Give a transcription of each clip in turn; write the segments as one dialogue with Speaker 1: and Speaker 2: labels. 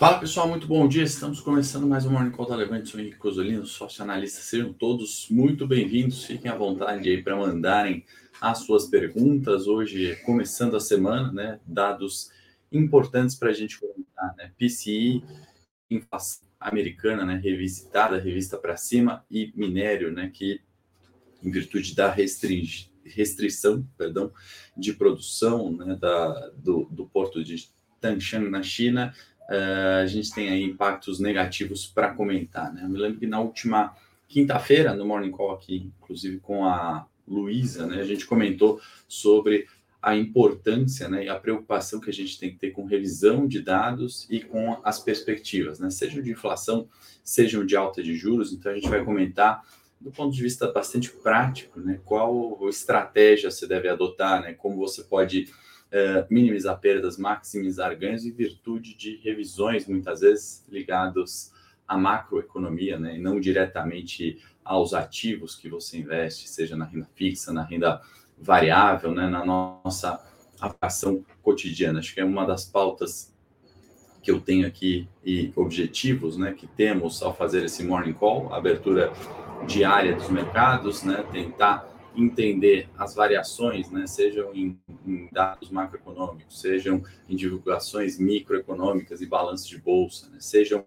Speaker 1: Fala pessoal, muito bom dia. Estamos começando mais um Morning Call da Levante. Sou Henrique Cosolino, sócio analista. Sejam todos muito bem-vindos. Fiquem à vontade aí para mandarem as suas perguntas. Hoje, começando a semana, né? Dados importantes para a gente comentar, né? PCI, inflação americana, né? Revisitada, revista para cima, e minério, né? Que, em virtude da restrição, perdão, de produção, né? Da, do, do porto de Tangshan na China, uh, a gente tem aí impactos negativos para comentar. Né? Eu me lembro que na última quinta-feira, no Morning Call aqui, inclusive com a Luísa, né, a gente comentou sobre a importância né, e a preocupação que a gente tem que ter com revisão de dados e com as perspectivas, né, sejam de inflação, sejam de alta de juros. Então, a gente vai comentar do ponto de vista bastante prático, né, qual estratégia você deve adotar, né, como você pode é, minimizar perdas, maximizar ganhos em virtude de revisões, muitas vezes ligados à macroeconomia, né, e não diretamente aos ativos que você investe, seja na renda fixa, na renda variável, né, na nossa aplicação cotidiana. Acho que é uma das pautas que eu tenho aqui e objetivos, né, que temos ao fazer esse morning call, abertura diária dos mercados, né, tentar entender as variações, né, sejam em, em, dados macroeconômicos, sejam em divulgações microeconômicas e balanços de bolsa, né, sejam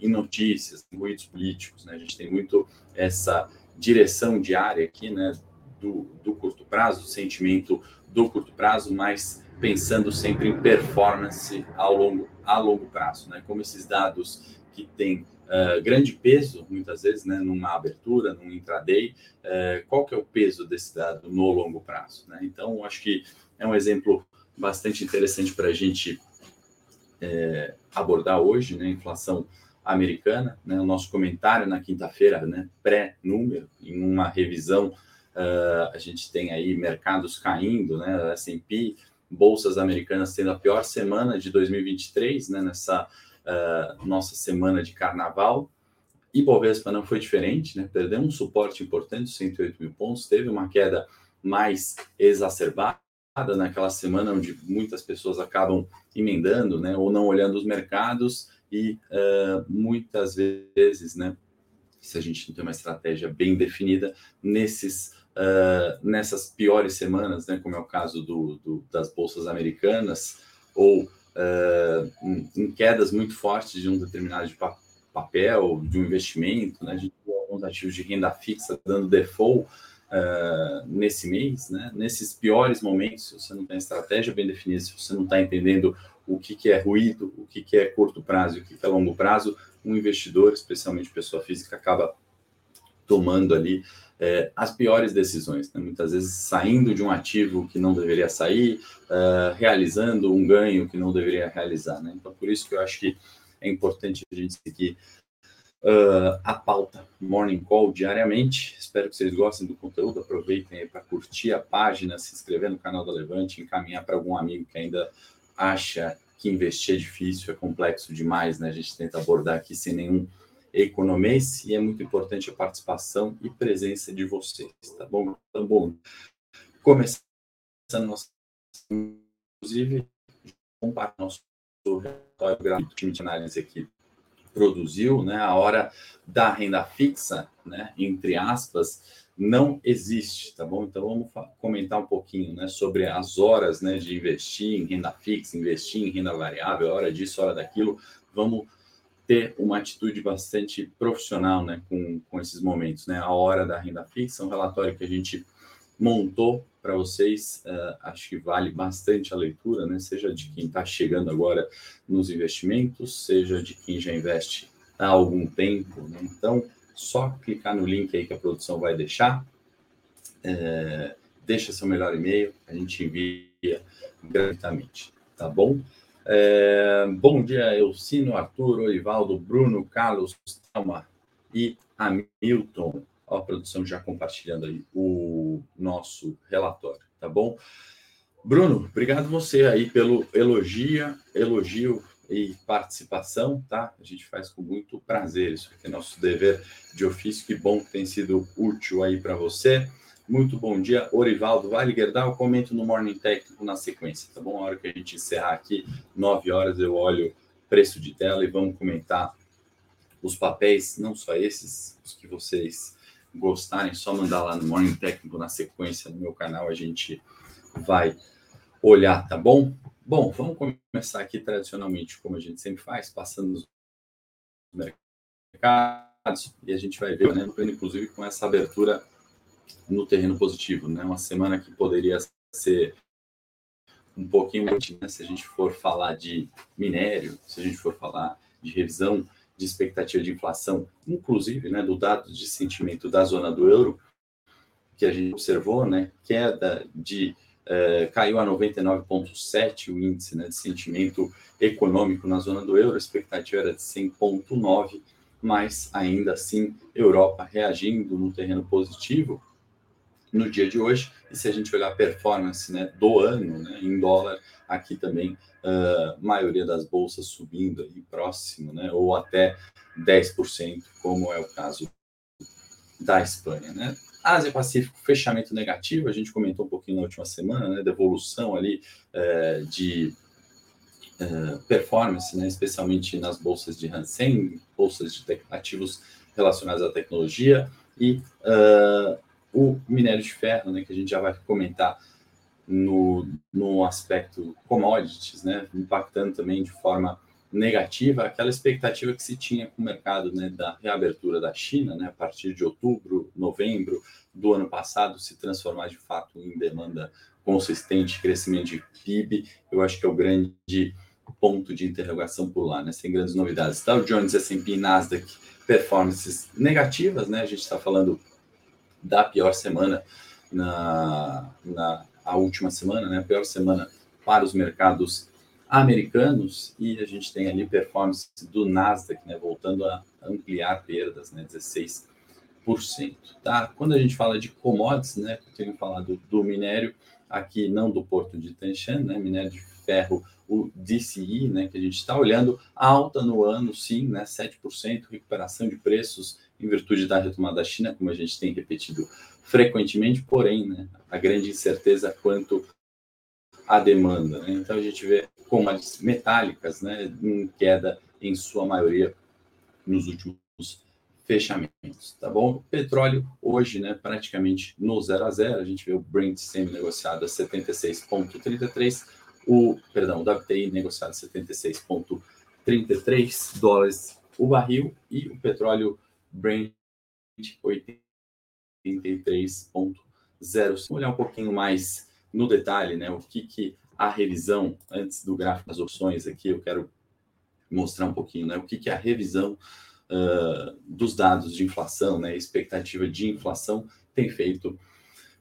Speaker 1: em notícias, em ruídos políticos. Né, a gente tem muito essa direção diária aqui, né, do, do curto prazo, sentimento do curto prazo, mas pensando sempre em performance ao longo, a longo prazo, né, como esses dados que têm uh, grande peso, muitas vezes, né, numa abertura, num intraday, uh, qual que é o peso desse dado no longo prazo? Né? Então, acho que é um exemplo bastante interessante para a gente é, abordar hoje, né, inflação americana, né, o nosso comentário na quinta-feira, né, pré-número, em uma revisão, uh, a gente tem aí mercados caindo, né, S&P, bolsas americanas tendo a pior semana de 2023, né, nessa uh, nossa semana de carnaval. Ibovespa não foi diferente, né? Perdeu um suporte importante, 108 mil pontos, teve uma queda mais exacerbada naquela semana onde muitas pessoas acabam emendando, né? Ou não olhando os mercados e uh, muitas vezes, né? Se a gente não tem uma estratégia bem definida nesses Uh, nessas piores semanas, né, como é o caso do, do, das bolsas americanas, ou uh, em, quedas muito fortes de um determinado de pa papel, de um investimento, né? A gente tem alguns ativos de renda fixa dando default uh, nesse mês, né? Nesses piores momentos, se você não tem estratégia bem definida, se você não está entendendo o que, que é ruído, o que, que é curto prazo e o que, que é longo prazo, um investidor, especialmente pessoa física, acaba tomando ali é, as piores decisões, né? muitas vezes saindo de um ativo que não deveria sair, uh, realizando um ganho que não deveria realizar. Né? Então, por isso que eu acho que é importante a gente seguir uh, a pauta Morning Call diariamente. Espero que vocês gostem do conteúdo. Aproveitem para curtir a página, se inscrever no canal da Levante, encaminhar para algum amigo que ainda acha que investir é difícil, é complexo demais, né? A gente tenta abordar aqui sem nenhum economês e é muito importante a participação e presença de vocês, tá bom? Então, bom, começando nosso, inclusive, comparar nosso relatório gráfico de análise aqui produziu, né, a hora da renda fixa, né, entre aspas, não existe, tá bom? Então vamos comentar um pouquinho, né, sobre as horas, né, de investir em renda fixa, investir em renda variável, hora disso, hora daquilo. Vamos ter uma atitude bastante profissional né, com, com esses momentos. Né? A hora da renda fixa, um relatório que a gente montou para vocês, uh, acho que vale bastante a leitura, né? seja de quem está chegando agora nos investimentos, seja de quem já investe há algum tempo. Né? Então, só clicar no link aí que a produção vai deixar, é, deixa seu melhor e-mail, a gente envia gratuitamente, tá bom? É, bom dia, Elcino, Arthur, Orivaldo, Bruno, Carlos, Thelma e Hamilton. Ó, a produção já compartilhando aí o nosso relatório, tá bom? Bruno, obrigado você aí pelo elogio, elogio e participação, tá? A gente faz com muito prazer, isso aqui é nosso dever de ofício, que bom que tem sido útil aí para você. Muito bom dia, Orivaldo Vale Gerdau. Comento no Morning Técnico na sequência, tá bom? A hora que a gente encerrar aqui, 9 horas, eu olho preço de tela e vamos comentar os papéis, não só esses, os que vocês gostarem, só mandar lá no Morning Técnico na sequência no meu canal, a gente vai olhar, tá bom? Bom, vamos começar aqui tradicionalmente, como a gente sempre faz, passando nos mercados, e a gente vai ver, né, inclusive com essa abertura no terreno positivo, né? Uma semana que poderia ser um pouquinho né, se a gente for falar de minério, se a gente for falar de revisão de expectativa de inflação, inclusive, né, do dado de sentimento da zona do euro, que a gente observou, né, queda de eh, caiu a 99,7 o índice né, de sentimento econômico na zona do euro, a expectativa era de 100,9, mas ainda assim Europa reagindo no terreno positivo, no dia de hoje. E se a gente olhar a performance né, do ano né, em dólar, aqui também a uh, maioria das bolsas subindo aí próximo, né, ou até 10%, como é o caso da Espanha. Né? Ásia Pacífico, fechamento negativo, a gente comentou um pouquinho na última semana, né, devolução ali uh, de uh, performance, né, especialmente nas bolsas de Hansen, bolsas de ativos relacionados à tecnologia, e uh, o minério de ferro, né, que a gente já vai comentar no, no aspecto commodities, né, impactando também de forma negativa aquela expectativa que se tinha com o mercado né, da reabertura da China, né, a partir de outubro, novembro do ano passado, se transformar de fato em demanda consistente, crescimento de PIB, eu acho que é o grande ponto de interrogação por lá, né, sem grandes novidades. Dow Jones, S&P, Nasdaq, performances negativas, né, a gente está falando da pior semana na, na a última semana, né? A pior semana para os mercados americanos e a gente tem ali performance do Nasdaq, né? Voltando a ampliar perdas, né? 16%. Tá? Quando a gente fala de commodities, né? Eu tenho falado do minério, aqui não do porto de Tanshan, né? Minério de ferro, o DCI, né? Que a gente está olhando alta no ano, sim, né? 7%, recuperação de preços em virtude da retomada da China, como a gente tem repetido frequentemente, porém, né, a grande incerteza quanto à demanda. Né? Então, a gente vê como as metálicas né, em queda, em sua maioria, nos últimos fechamentos, tá bom? Petróleo hoje, né, praticamente no zero a zero, a gente vê o Brent sendo negociado a 76,33, o, perdão, o WTI negociado a 76,33 dólares o barril e o petróleo Brent 83.0. Vamos olhar um pouquinho mais no detalhe, né? O que, que a revisão, antes do gráfico das opções aqui, eu quero mostrar um pouquinho, né? O que, que a revisão uh, dos dados de inflação, né? Expectativa de inflação tem feito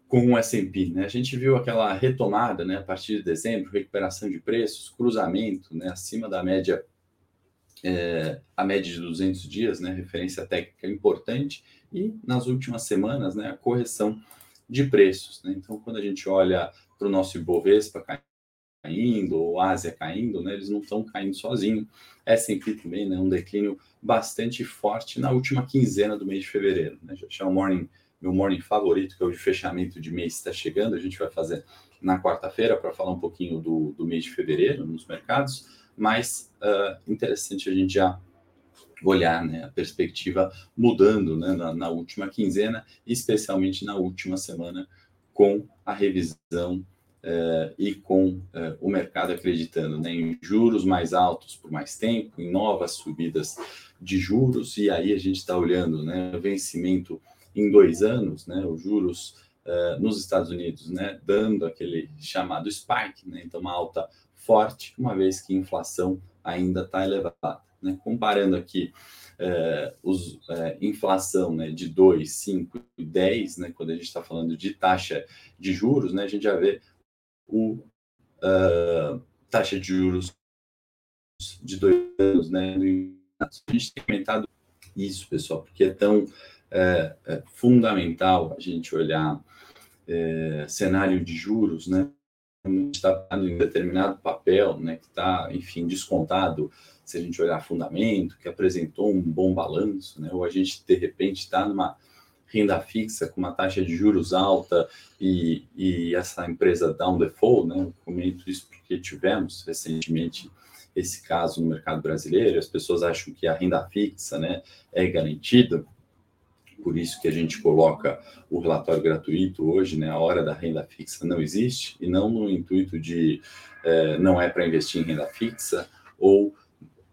Speaker 1: com o S&P, né? A gente viu aquela retomada, né? A partir de dezembro, recuperação de preços, cruzamento, né? Acima da média é, a média de 200 dias, né, referência técnica importante, e nas últimas semanas, né, a correção de preços. Né? Então, quando a gente olha para o nosso Ibovespa caindo, ou Ásia caindo, né, eles não estão caindo sozinhos. S&P também, né, um declínio bastante forte na última quinzena do mês de fevereiro. Né? Já é o morning, meu morning favorito, que é o de fechamento de mês, está chegando, a gente vai fazer na quarta-feira para falar um pouquinho do, do mês de fevereiro nos mercados mas uh, interessante a gente já olhar né, a perspectiva mudando né, na, na, última quinzena, especialmente na última semana, com a revisão uh, e com uh, o mercado acreditando né, em juros mais altos por mais tempo, em novas subidas de juros, e aí a gente está olhando né, vencimento em dois anos, né, os juros uh, nos Estados Unidos, né, dando aquele chamado spike, né, então uma alta forte, uma vez que a inflação ainda está elevada. Né? Comparando aqui é, os, é, inflação né, de 2, 5 e 10, né, quando a gente está falando de taxa de juros, né, a gente já vê o uh, taxa de juros de dois anos. Né, a gente tem comentado isso, pessoal, porque é tão é, é fundamental a gente olhar é, cenário de juros, né, está em determinado papel, né, que está, enfim, descontado, se a gente olhar fundamento, que apresentou um bom balanço, né, ou a gente, de repente, está numa renda fixa com uma taxa de juros alta e, e essa empresa down default, né, eu comento isso porque tivemos recentemente esse caso no mercado brasileiro, as pessoas acham que a renda fixa né, é garantida, por isso que a gente coloca o relatório gratuito hoje, né? A hora da renda fixa não existe, e não no intuito de é, não é para investir em renda fixa, ou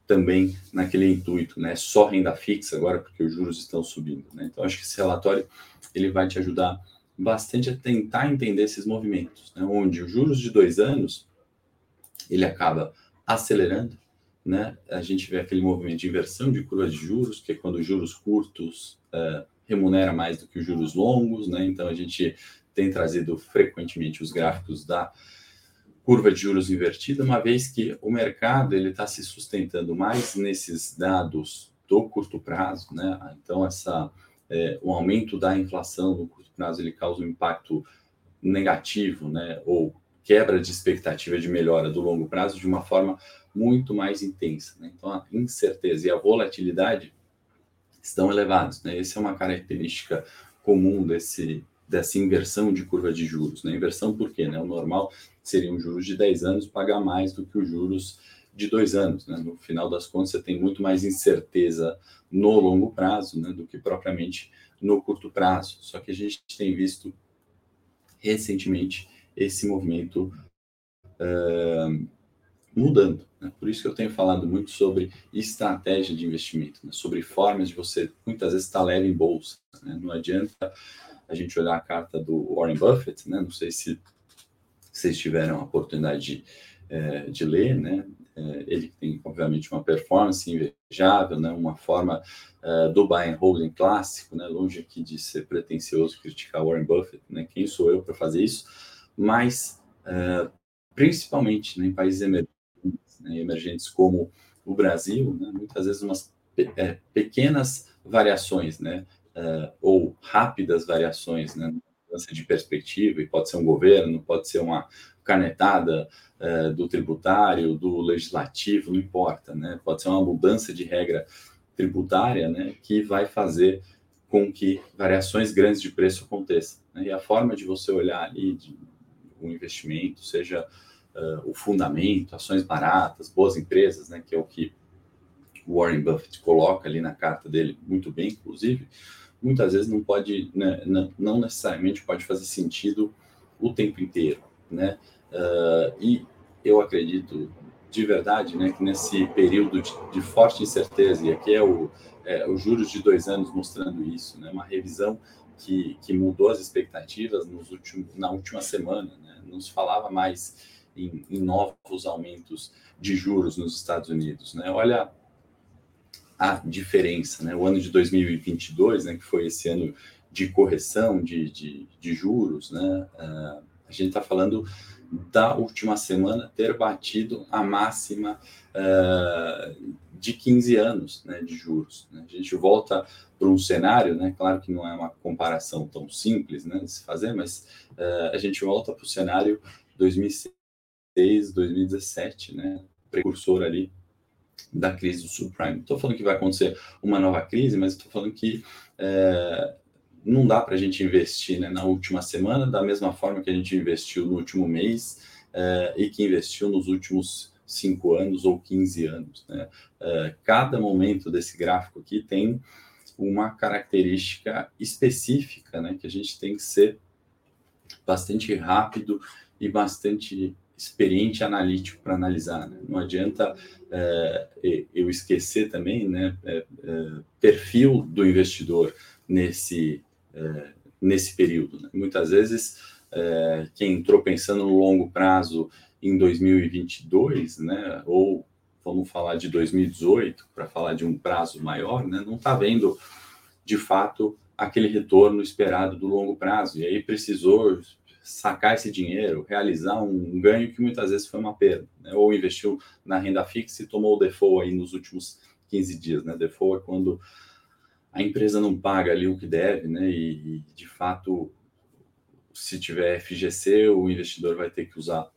Speaker 1: também naquele intuito, né? Só renda fixa agora porque os juros estão subindo, né? Então acho que esse relatório ele vai te ajudar bastante a tentar entender esses movimentos, né? onde os juros de dois anos ele acaba acelerando, né? A gente vê aquele movimento de inversão de curva de juros, que é quando os juros curtos uh, remunera mais do que os juros longos, né? Então a gente tem trazido frequentemente os gráficos da curva de juros invertida, uma vez que o mercado ele está se sustentando mais nesses dados do curto prazo, né? Então essa é, o aumento da inflação no curto prazo ele causa um impacto negativo, né? Ou quebra de expectativa de melhora do longo prazo de uma forma muito mais intensa. Né? Então a incerteza e a volatilidade estão elevados. Né? Essa é uma característica comum desse, dessa inversão de curva de juros. Né? Inversão por quê? Né? O normal seria um juros de 10 anos pagar mais do que os juros de dois anos. Né? No final das contas, você tem muito mais incerteza no longo prazo né? do que propriamente no curto prazo. Só que a gente tem visto recentemente esse movimento uh, mudando. Né? Por isso que eu tenho falado muito sobre estratégia de investimento, né? sobre formas de você muitas vezes estar leve em bolsa. Né? Não adianta a gente olhar a carta do Warren Buffett, né? não sei se vocês tiveram a oportunidade de, é, de ler, né? É, ele tem, obviamente, uma performance invejável, né? uma forma uh, do buy and holding clássico, né? longe aqui de ser pretencioso criticar Warren Buffett, né? quem sou eu para fazer isso, mas principalmente né, em países emergentes, né, emergentes como o Brasil, né, muitas vezes umas pe é, pequenas variações, né, uh, ou rápidas variações, né, mudança de perspectiva, e pode ser um governo, pode ser uma canetada uh, do tributário, do legislativo, não importa, né, pode ser uma mudança de regra tributária, né, que vai fazer com que variações grandes de preço aconteçam. Né, e a forma de você olhar ali de, o investimento, seja uh, o fundamento, ações baratas, boas empresas, né, que é o que o Warren Buffett coloca ali na carta dele, muito bem, inclusive, muitas vezes não pode, né, não necessariamente pode fazer sentido o tempo inteiro, né? Uh, e eu acredito de verdade, né, que nesse período de, de forte incerteza, e aqui é o, é, os juros de dois anos mostrando isso, né, uma revisão que, que mudou as expectativas nos últimos, na última semana, né, não se falava mais em, em, novos aumentos de juros nos Estados Unidos. Né? Olha a diferença. Né? O ano de 2022, né, que foi esse ano de correção de, de, de juros, né? Uh, a gente está falando da última semana ter batido a máxima uh, de 15 anos né, de juros. Né? A gente volta para um cenário, né? Claro que não é uma comparação tão simples, né, de se fazer, mas uh, a gente volta para o cenário 2006, 2017, né, precursor ali da crise do subprime. Estou falando que vai acontecer uma nova crise, mas estou falando que uh, não dá para a gente investir né, na última semana da mesma forma que a gente investiu no último mês uh, e que investiu nos últimos cinco anos ou 15 anos. Né? cada momento desse gráfico aqui tem uma característica específica, né, que a gente tem que ser bastante rápido e bastante experiente analítico para analisar. Né? Não adianta é, eu esquecer também, né, é, é, perfil do investidor nesse é, nesse período. Né? Muitas vezes é, quem entrou pensando no longo prazo em 2022, né, ou vamos falar de 2018, para falar de um prazo maior, né, não está vendo de fato aquele retorno esperado do longo prazo. E aí precisou sacar esse dinheiro, realizar um ganho que muitas vezes foi uma perda, né, ou investiu na renda fixa e tomou o default aí nos últimos 15 dias. Né? Default é quando a empresa não paga ali o que deve, né? E, e de fato, se tiver FGC, o investidor vai ter que usar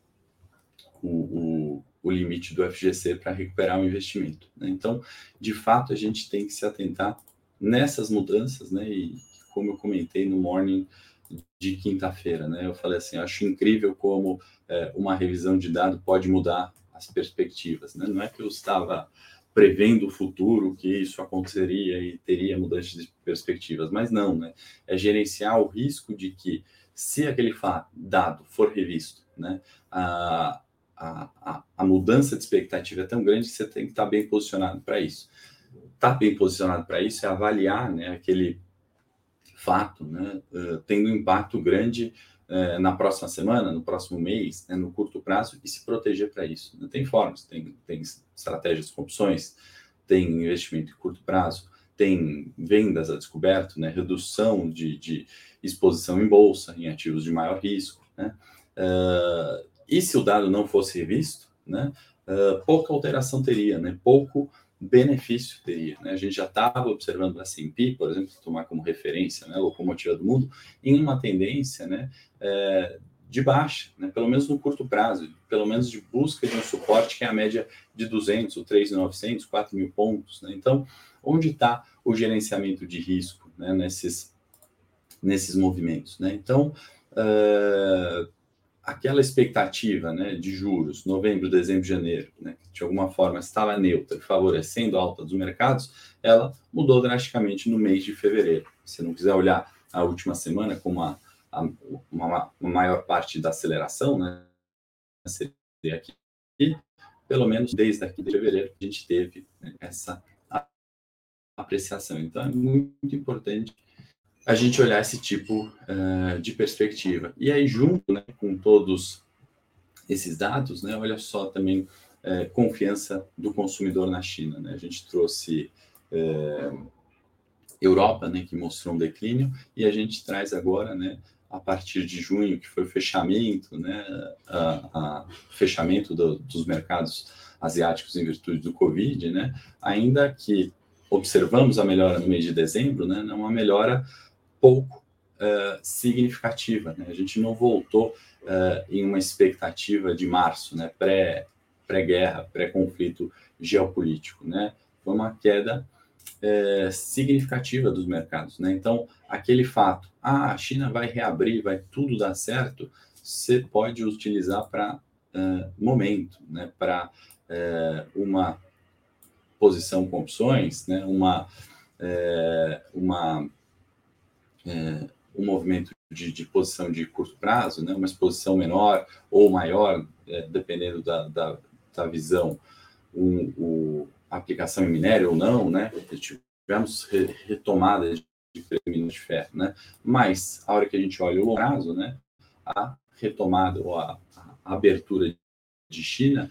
Speaker 1: o, o o limite do FGC para recuperar o investimento. Né? Então, de fato, a gente tem que se atentar nessas mudanças, né? E como eu comentei no morning de quinta-feira, né? Eu falei assim, acho incrível como é, uma revisão de dado pode mudar as perspectivas. Né? Não é que eu estava prevendo o futuro, que isso aconteceria e teria mudança de perspectivas, mas não, né? É gerenciar o risco de que, se aquele dado for revisto, né, a, a, a, mudança de expectativa é tão grande que você tem que estar bem posicionado para isso. Estar tá bem posicionado para isso é avaliar né, aquele fato, né, uh, tendo um impacto grande uh, na próxima semana, no próximo mês, né, no curto prazo, e se proteger para isso. Né? Tem formas, tem, tem estratégias com opções, tem investimento em curto prazo, tem vendas a descoberto, né, redução de, de exposição em bolsa, em ativos de maior risco. Né? Uh, e se o dado não fosse revisto, né, pouca alteração teria, né, pouco benefício teria. Né? A gente já estava observando a S&P, por exemplo, tomar como referência, né, locomotiva do mundo, em uma tendência né, é, de baixa, né, pelo menos no curto prazo, pelo menos de busca de um suporte que é a média de 200, ou 3.900, 4 mil pontos. Né? Então, onde está o gerenciamento de risco né, nesses, nesses movimentos? Né? Então, uh, aquela expectativa né, de juros, novembro, dezembro, janeiro, né, que de alguma forma estava neutra, favorecendo a alta dos mercados, ela mudou drasticamente no mês de fevereiro. Se não quiser olhar a última semana como a, a uma, uma, maior parte da aceleração, né, seria aqui, e pelo menos desde aqui de fevereiro a gente teve né, essa apreciação. Então é muito importante a gente olhar esse tipo uh, de perspectiva. E aí, junto né, com todos esses dados, né, olha só também uh, confiança do consumidor na China. Né? A gente trouxe uh, Europa, né, que mostrou um declínio, e a gente traz agora, né, a partir de junho, que foi o fechamento, né, a, a fechamento do, dos mercados asiáticos em virtude do Covid, né, ainda que observamos a melhora no mês de dezembro, né, uma melhora pouco uh, significativa. Né? A gente não voltou uh, em uma expectativa de março, né? pré, pré-guerra, pré-conflito geopolítico. Né? Foi uma queda uh, significativa dos mercados. Né? Então, aquele fato, ah, a China vai reabrir, vai tudo dar certo, você pode utilizar para momento, né? para uma posição com opções, né? uma, uma é, um movimento de, de, posição de curto prazo, né, uma exposição menor ou maior, é, dependendo da, da, da visão, o, a aplicação em minério ou não, né, tivemos re, retomada de minas de ferro, né, mas a hora que a gente olha o prazo, né, a retomada ou a, a abertura de China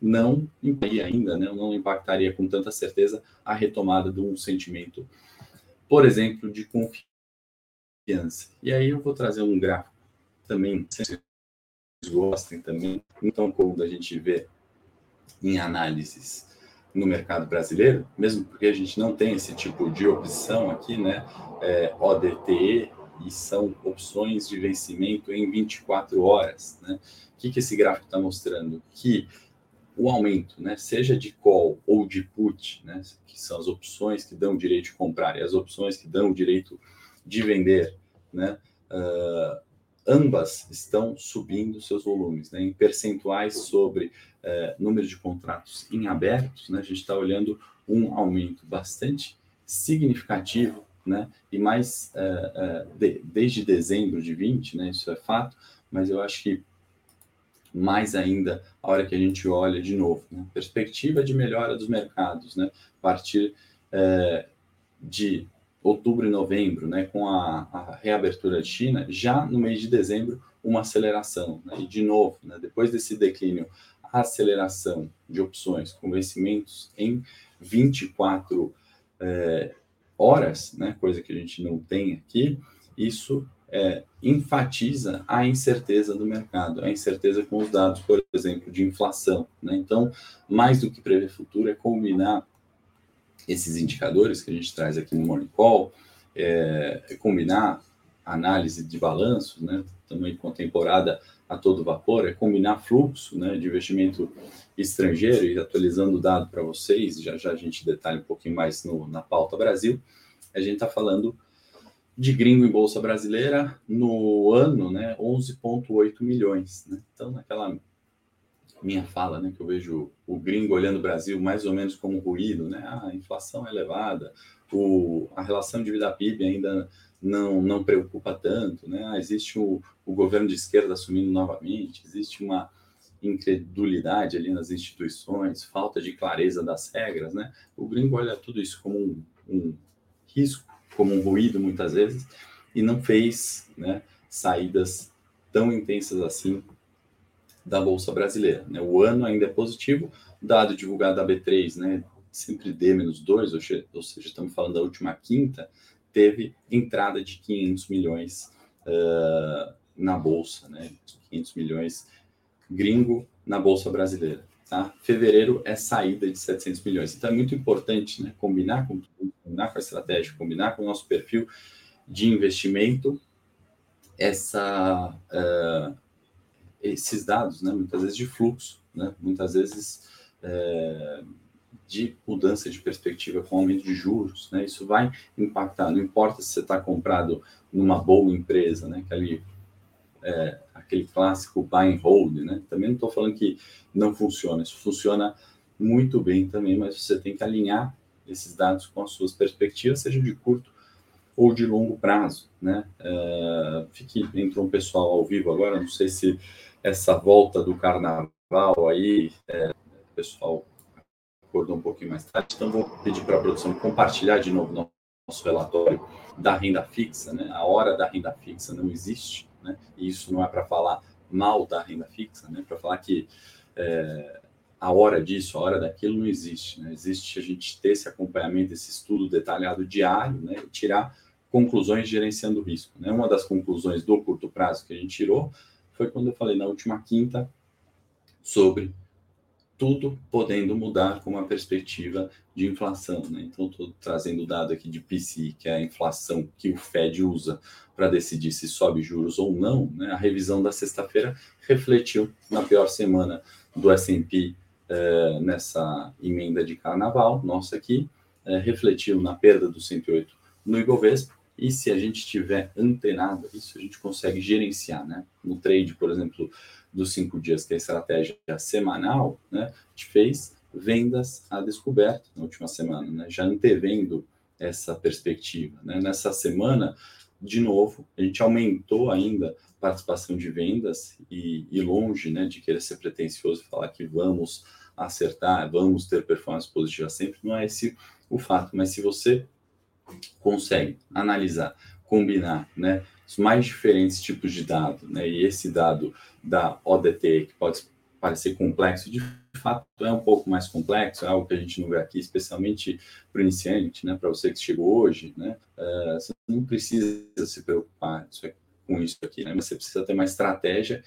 Speaker 1: não impactaria ainda, né, não impactaria com tanta certeza a retomada de um sentimento, por exemplo, de confiança confiança. E aí eu vou trazer um gráfico também, se vocês gostem também, então como a gente vê em análises no mercado brasileiro, mesmo porque a gente não tem esse tipo de opção aqui, né? É, ODTE e são opções de vencimento em 24 horas, né? O que, que esse gráfico está mostrando? Que o aumento, né, seja de call ou de put, né, que são as opções que dão o direito de comprar e as opções que dão o direito de vender, né? Uh, ambas estão subindo seus volumes, né? Em percentuais sobre uh, número de contratos em abertos, né? A gente está olhando um aumento bastante significativo, né? E mais uh, de, desde dezembro de 20, né? Isso é fato, mas eu acho que mais ainda a hora que a gente olha de novo, né? perspectiva de melhora dos mercados, né? A partir de outubro e novembro, né, com a, a, reabertura de China, já no mês de dezembro, uma aceleração. Né, e, de novo, né, depois desse declínio, a aceleração de opções com vencimentos em 24 é, horas, né, coisa que a gente não tem aqui, isso é, enfatiza a incerteza do mercado, a incerteza com os dados, por exemplo, de inflação. Né? Então, mais do que prever futuro, é combinar esses indicadores que a gente traz aqui no Morning Call, é, é combinar análise de balanços, né, também contemporada a todo vapor, é combinar fluxo né, de investimento estrangeiro e atualizando o dado para vocês, já já a gente detalha um pouquinho mais no, na pauta Brasil, a gente está falando de gringo em bolsa brasileira no ano, né, 11,8 milhões. Né? Então, naquela minha fala, né, que eu vejo o gringo olhando o Brasil mais ou menos como ruído, né? Ah, a inflação é elevada, o, a relação de vida PIB ainda não, não preocupa tanto, né? Ah, existe o, o governo de esquerda assumindo novamente, existe uma incredulidade ali nas instituições, falta de clareza das regras, né? O gringo olha tudo isso como um, um risco, como um ruído muitas vezes, e não fez né, saídas tão intensas assim da Bolsa Brasileira. Né? O ano ainda é positivo, dado divulgado da B3, né, sempre D-2, ou seja, estamos falando da última quinta, teve entrada de 500 milhões uh, na Bolsa, né, 500 milhões gringo na Bolsa Brasileira. Tá? Fevereiro é saída de 700 milhões. Então é muito importante né, combinar, com, combinar com a estratégia, combinar com o nosso perfil de investimento, essa, esses dados, né, muitas vezes de fluxo, né, muitas vezes uh, de mudança de perspectiva com aumento de juros. Né, isso vai impactar, não importa se você está comprado numa boa empresa, né, que ali é, aquele clássico buy and hold, né? Também não estou falando que não funciona, isso funciona muito bem também, mas você tem que alinhar esses dados com as suas perspectivas, seja de curto ou de longo prazo, né? É, fique, entrou um pessoal ao vivo agora, não sei se essa volta do carnaval aí, é, o pessoal acordou um pouquinho mais tarde, então vou pedir para a produção compartilhar de novo nosso relatório da renda fixa, né? A hora da renda fixa não existe, né? E isso não é para falar mal da renda fixa, né? Para falar que é, a hora disso, a hora daquilo não existe, né? Existe a gente ter esse acompanhamento, esse estudo detalhado diário, né? E tirar conclusões gerenciando risco, né? Uma das conclusões do curto prazo que a gente tirou foi quando eu falei na última quinta sobre tudo podendo mudar com uma perspectiva de inflação. Né? Então, estou trazendo o dado aqui de PCI, que é a inflação que o Fed usa para decidir se sobe juros ou não. Né? A revisão da sexta-feira refletiu na pior semana do S&P eh, nessa emenda de carnaval, nossa aqui, eh, refletiu na perda do 108 no Ibovespa, e se a gente tiver antenado isso, a gente consegue gerenciar, né? No trade, por exemplo, dos cinco dias, que é a estratégia semanal, né, a gente fez vendas a descoberto na última semana, né, já antevendo essa perspectiva. Né. Nessa semana, de novo, a gente aumentou ainda a participação de vendas e, e longe né, de querer ser pretencioso e falar que vamos acertar, vamos ter performance positiva sempre, não é esse o fato, mas se você consegue analisar, combinar, né, os mais diferentes tipos de dado, né? E esse dado da ODT, que pode parecer complexo, de fato é um pouco mais complexo, é algo que a gente não vê aqui, especialmente para o iniciante, né? Para você que chegou hoje, né? Uh, você não precisa se preocupar com isso aqui, né? Mas você precisa ter uma estratégia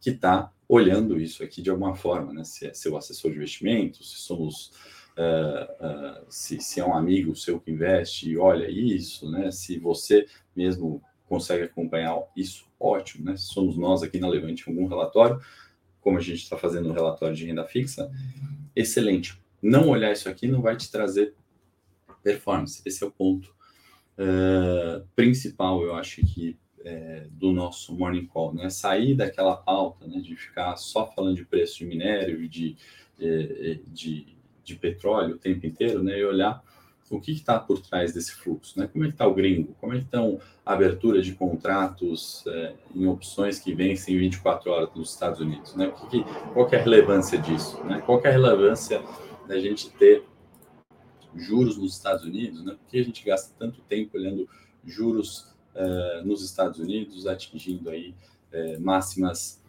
Speaker 1: que está olhando isso aqui de alguma forma, né? Se é seu assessor de investimentos, se somos Uh, uh, se, se, é um amigo seu que investe e olha isso, né? Se você mesmo consegue acompanhar isso, ótimo, né? Somos nós aqui na Levante algum relatório, como a gente está fazendo um relatório de renda fixa, excelente. Não olhar isso aqui não vai te trazer performance. Esse é o ponto uh, principal, eu acho que é, do nosso morning call, né? Sair daquela pauta, né? De ficar só falando de preço de minério de, de, de, de petróleo o tempo inteiro, né? E olhar o que está por trás desse fluxo, né? Como é que está o gringo? Como é que estão a abertura de contratos é, em opções que vencem 24 horas nos Estados Unidos, né? Que, que, qual que é a relevância disso, né? Qual que é a relevância da gente ter juros nos Estados Unidos, né? Por que a gente gasta tanto tempo olhando juros é, nos Estados Unidos, atingindo aí é, máximas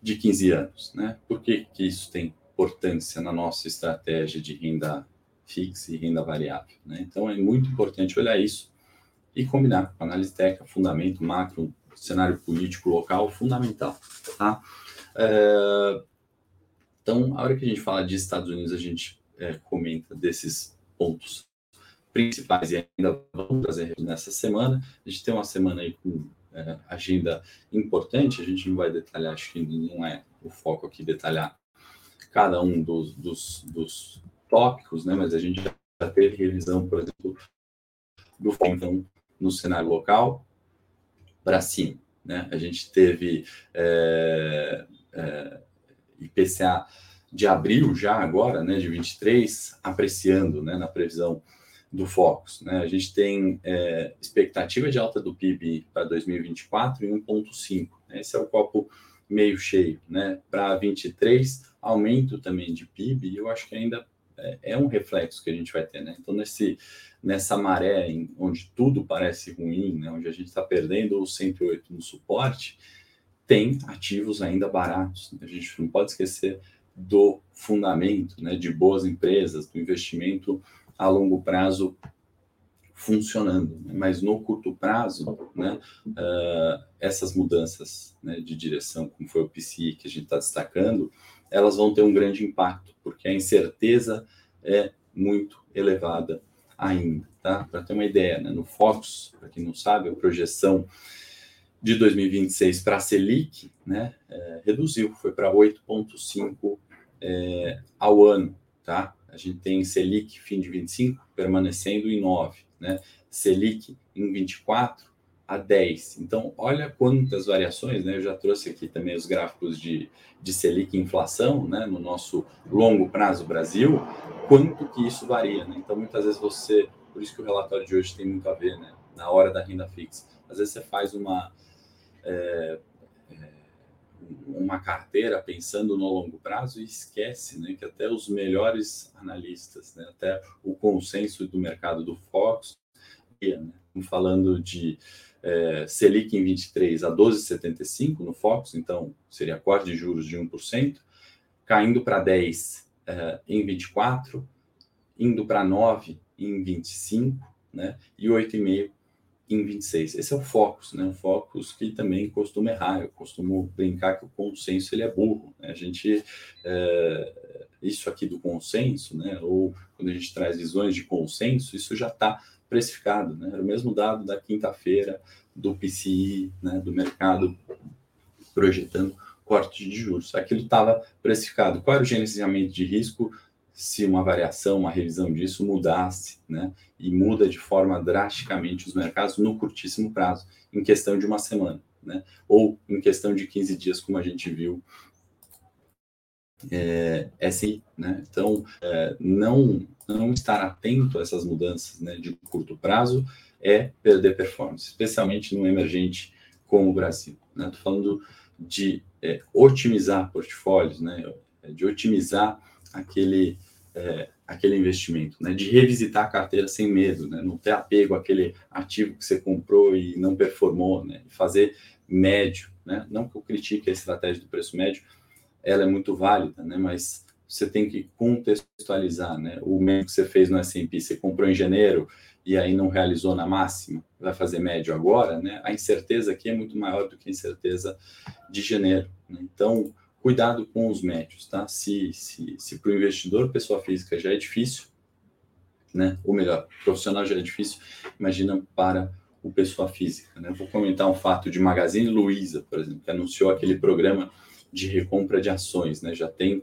Speaker 1: de 15 anos, né? Por que, que isso tem importância na nossa estratégia de renda fixa e renda variável. Né? Então, é muito importante olhar isso e combinar com análise técnica, fundamento, macro, cenário político local, fundamental. Tá? É, então, a hora que a gente fala de Estados Unidos, a gente é, comenta desses pontos principais e ainda vamos trazer nessa semana. A gente tem uma semana aí com é, agenda importante, a gente não vai detalhar, acho que não é o foco aqui detalhar cada um dos, dos, dos tópicos, né? Mas a gente já teve revisão, por exemplo, do então no cenário local para cima, né? A gente teve é, é, IPCA de abril já agora, né, de 23, apreciando, né, na previsão do Focus. Né? A gente tem é, expectativa de alta do PIB para 2024 em 1,5. Né? Esse é o copo meio cheio. Né? Para 23, aumento também de PIB, eu acho que ainda é, é, um reflexo que a gente vai ter. Né? Então, nesse, nessa maré em, onde tudo parece ruim, né? onde a gente está perdendo o 108 no suporte, tem ativos ainda baratos. Né? A gente não pode esquecer do fundamento né, de boas empresas, do investimento a longo prazo funcionando. Né? Mas no curto prazo, né, uh, essas mudanças né, de direção, como foi o PCI que a gente está destacando, elas vão ter um grande impacto, porque a incerteza é muito elevada ainda. Tá? Para ter uma ideia, né, no Focus, para quem não sabe, a projeção de 2026 para a Selic né, é, reduziu, foi para 8,5 é, ao ano. Tá? A gente tem Selic fim de 25 permanecendo em 9, né? Selic em 24 a 10. Então, olha quantas variações, né? Eu já trouxe aqui também os gráficos de, de Selic e inflação, né? No nosso longo prazo Brasil, quanto que isso varia, né? Então, muitas vezes você, por isso que o relatório de hoje tem muito a ver, né? Na hora da renda fixa. Às vezes você faz uma. É, uma carteira pensando no longo prazo e esquece né, que até os melhores analistas, né, até o consenso do mercado do Fox, né, falando de é, Selic em 23 a 12,75 no Fox, então seria corte de juros de 1%, caindo para 10 é, em 24, indo para 9 em 25, né, e 8,5 em 26. Esse é o Focus, né? O Focus que também costuma errar. Eu costumo brincar que o consenso ele é burro. Né? A gente é, isso aqui do consenso, né? Ou quando a gente traz visões de consenso, isso já está precificado, né? Era o mesmo dado da quinta-feira do PCI, né? Do mercado projetando corte de juros. Aquilo estava precificado. Qual era o gerenciamento de risco? se uma variação, uma revisão disso mudasse, né? E muda de forma drasticamente os mercados no curtíssimo prazo, em questão de uma semana, né? Ou em questão de 15 dias, como a gente viu é, é sim, né? Então, é, não, não estar atento a essas mudanças né, de curto prazo é perder performance, especialmente no emergente como o Brasil. Estou né? falando de é, otimizar portfólios, né? de otimizar aquele, é, aquele investimento, né? de revisitar a carteira sem medo, né? não ter apego àquele ativo que você comprou e não performou, né? fazer médio. Né? Não que eu critique a estratégia do preço médio, ela é muito válida, né? mas você tem que contextualizar. Né? O médio que você fez no S&P, você comprou em janeiro e aí não realizou na máxima, vai fazer médio agora, né? a incerteza aqui é muito maior do que a incerteza de janeiro. Né? Então, cuidado com os médios, tá? Se, se, se para o investidor, pessoa física, já é difícil, né? Ou melhor, profissional já é difícil, imagina para o pessoa física, né? Vou comentar um fato de Magazine Luiza, por exemplo, que anunciou aquele programa de recompra de ações, né? Já tem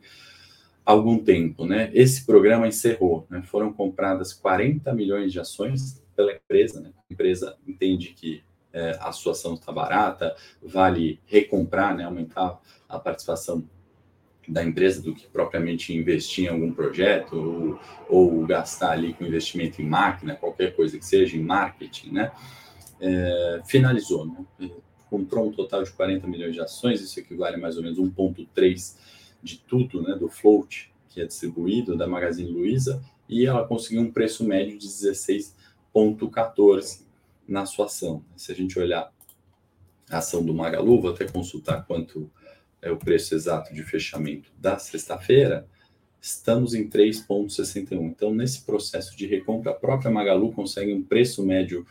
Speaker 1: algum tempo, né? Esse programa encerrou, né? Foram compradas 40 milhões de ações pela empresa, né? A empresa entende que é, a sua ação está barata, vale recomprar, né, aumentar a participação da empresa do que propriamente investir em algum projeto ou, ou gastar ali com investimento em máquina, qualquer coisa que seja, em marketing, né? É, finalizou, né? Comprou um total de 40 milhões de ações, isso equivale a mais ou menos 1,3 de tudo, né, do float que é distribuído da Magazine Luiza, e ela conseguiu um preço médio de 16,14 na sua ação. Se a gente olhar a ação do Magalu, vou até consultar quanto é o preço exato de fechamento da sexta-feira, estamos em 3,61. Então, nesse processo de recompra, a própria Magalu consegue um preço médio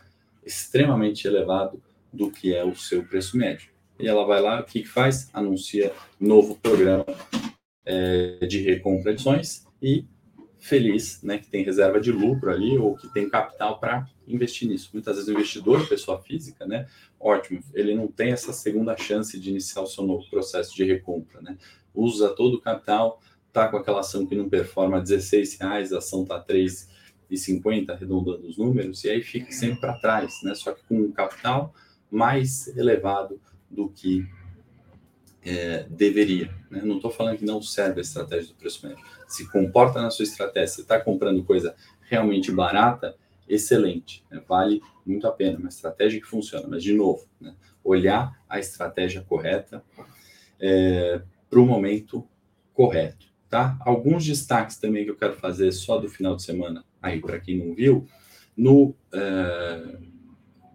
Speaker 1: extremamente elevado do que é o seu preço médio. E ela vai lá, o que, faz? Anuncia novo programa é, de recompra de ações e feliz, né, que tem reserva de lucro ali ou que tem capital para investir nisso. Muitas vezes o investidor, pessoa física, né, ótimo, ele não tem essa segunda chance de iniciar o seu novo processo de recompra, né? Usa todo o capital, tá com aquela ação que não performa a 16 reais, a ação tá 3,50, arredondando os números, e aí fica sempre para trás, né? Só que com um capital mais elevado do que é, deveria. Né? Não estou falando que não serve a estratégia do preço médio. Se comporta na sua estratégia, você está comprando coisa realmente barata, excelente, né? vale muito a pena, uma estratégia que funciona. Mas, de novo, né? olhar a estratégia correta é, para o momento correto. Tá? Alguns destaques também que eu quero fazer só do final de semana, aí para quem não viu, no é,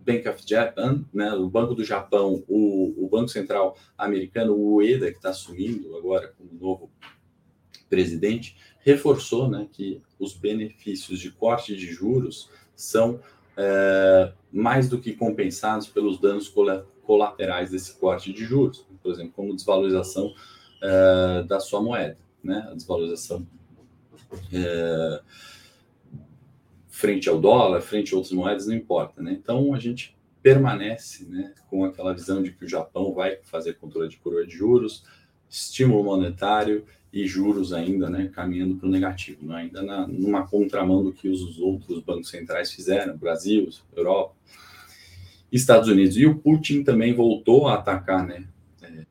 Speaker 1: Bank of Japan, né, o Banco do Japão, o, o Banco Central americano, o Ueda, que está assumindo agora como novo presidente, reforçou né, que os benefícios de corte de juros são é, mais do que compensados pelos danos colaterais desse corte de juros, por exemplo, como desvalorização é, da sua moeda, né, a desvalorização é, frente ao dólar, frente a outras moedas, não importa, né? Então a gente permanece, né, com aquela visão de que o Japão vai fazer controle de coroa de juros, estímulo monetário e juros ainda, né, caminhando para o negativo, né, ainda na, numa contramão do que os outros bancos centrais fizeram, Brasil, Europa, Estados Unidos. E o Putin também voltou a atacar, né, é,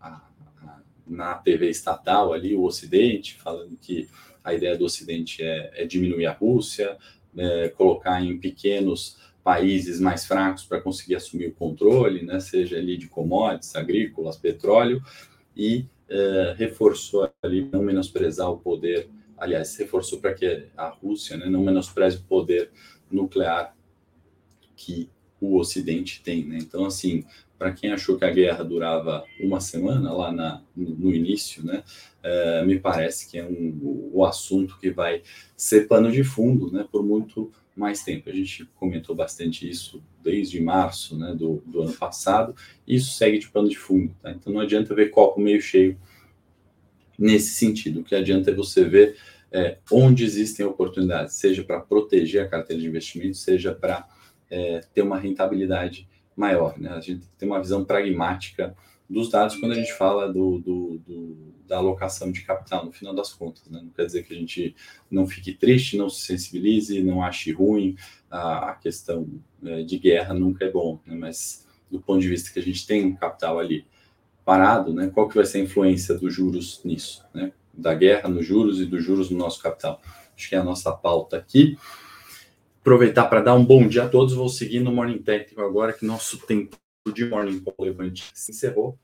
Speaker 1: a, a, na TV estatal ali, o Ocidente, falando que a ideia do Ocidente é, é diminuir a Rússia, é, colocar em pequenos países mais fracos para conseguir assumir o controle, né, seja ali de commodities, agrícolas, petróleo, e é, reforçou ali não menosprezar o poder, aliás, reforçou para que a Rússia né, não menospreze o poder nuclear que o Ocidente tem. Né? Então, assim, para quem achou que a guerra durava uma semana lá na, no, início, né, é, me parece que é um, o assunto que vai ser pano de fundo né, por muito mais tempo. A gente comentou bastante isso desde março né, do, do ano passado, e isso segue de pano de fundo. Tá? Então não adianta ver copo meio cheio nesse sentido. O que adianta é você ver é, onde existem oportunidades, seja para proteger a carteira de investimento, seja para é, ter uma rentabilidade maior. Né? A gente tem uma visão pragmática dos dados quando a gente fala do, do, do, da alocação de capital, no final das contas. Né? Não quer dizer que a gente não fique triste, não se sensibilize, não ache ruim a, a questão é, de guerra, nunca é bom, né? mas do ponto de vista que a gente tem um capital ali parado, né? qual que vai ser a influência dos juros nisso? Né? Da guerra nos juros e dos juros no nosso capital. Acho que é a nossa pauta aqui. Aproveitar para dar um bom dia a todos. Vou seguir no Morning Técnico agora, que nosso tempo de Morning Call Levante se encerrou.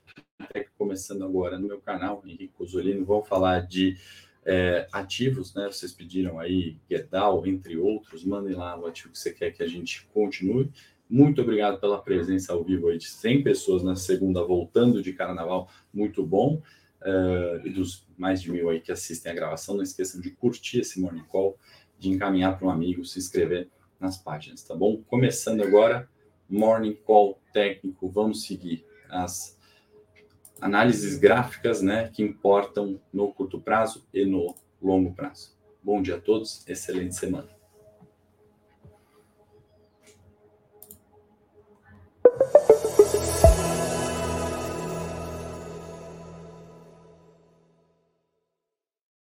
Speaker 1: Começando agora no meu canal, Henrique Cosolino, vou falar de é, ativos, né? Vocês pediram aí Gerdau, entre outros. Mandem lá o ativo que você quer que a gente continue. Muito obrigado pela presença ao vivo aí de 100 pessoas na segunda, voltando de carnaval. Muito bom. Uh, e dos mais de mil aí que assistem a gravação, não esqueçam de curtir esse Morning Call, de encaminhar para um amigo, se inscrever nas páginas, tá bom? Começando agora, Morning Call técnico, vamos seguir as análises gráficas, né, que importam no curto prazo e no longo prazo. Bom dia a todos, excelente semana.